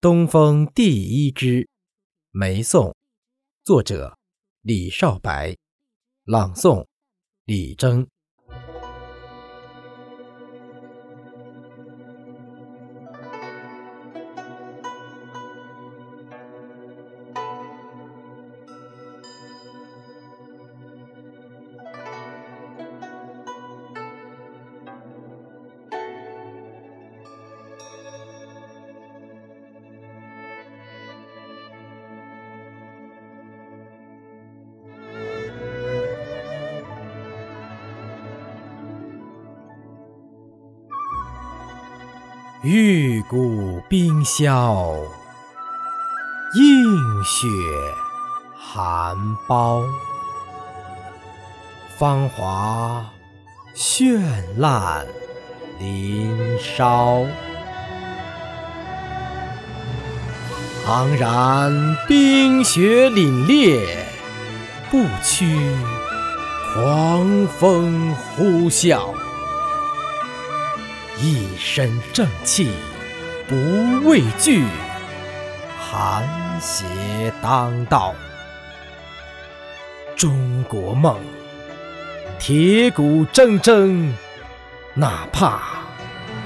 东风第一枝，梅颂，作者李少白，朗诵李征。玉骨冰消，映雪寒苞。芳华绚烂林梢，昂然冰雪凛冽，不屈狂风呼啸。一身正气不畏惧，寒邪当道。中国梦，铁骨铮铮，哪怕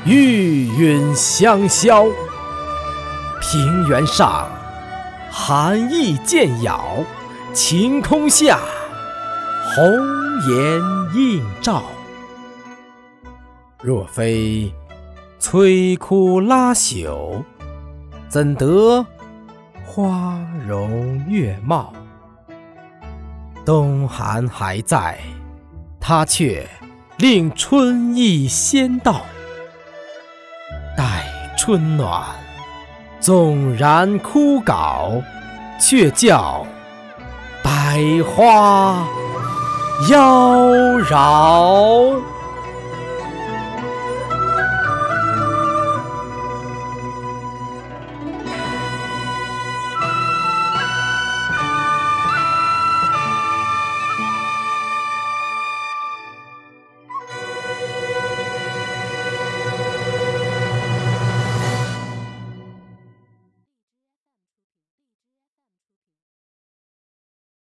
玉殒香消。平原上，寒意渐咬；晴空下，红颜映照。若非摧枯拉朽，怎得花容月貌？冬寒还在，它却令春意先到。待春暖，纵然枯槁，却叫百花妖娆。